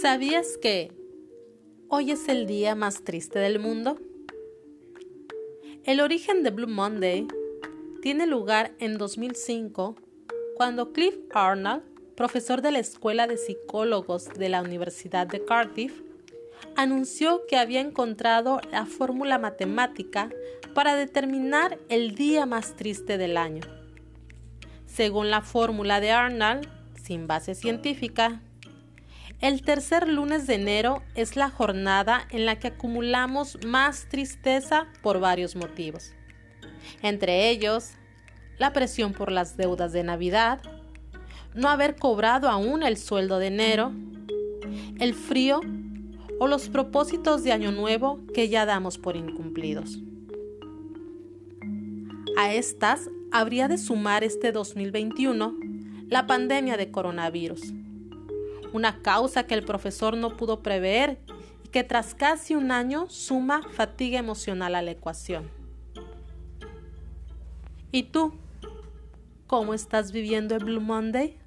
¿Sabías que hoy es el día más triste del mundo? El origen de Blue Monday tiene lugar en 2005 cuando Cliff Arnold, profesor de la Escuela de Psicólogos de la Universidad de Cardiff, anunció que había encontrado la fórmula matemática para determinar el día más triste del año. Según la fórmula de Arnold, sin base científica, el tercer lunes de enero es la jornada en la que acumulamos más tristeza por varios motivos. Entre ellos, la presión por las deudas de Navidad, no haber cobrado aún el sueldo de enero, el frío o los propósitos de Año Nuevo que ya damos por incumplidos. A estas habría de sumar este 2021 la pandemia de coronavirus una causa que el profesor no pudo prever y que tras casi un año suma fatiga emocional a la ecuación. ¿Y tú? ¿Cómo estás viviendo el Blue Monday?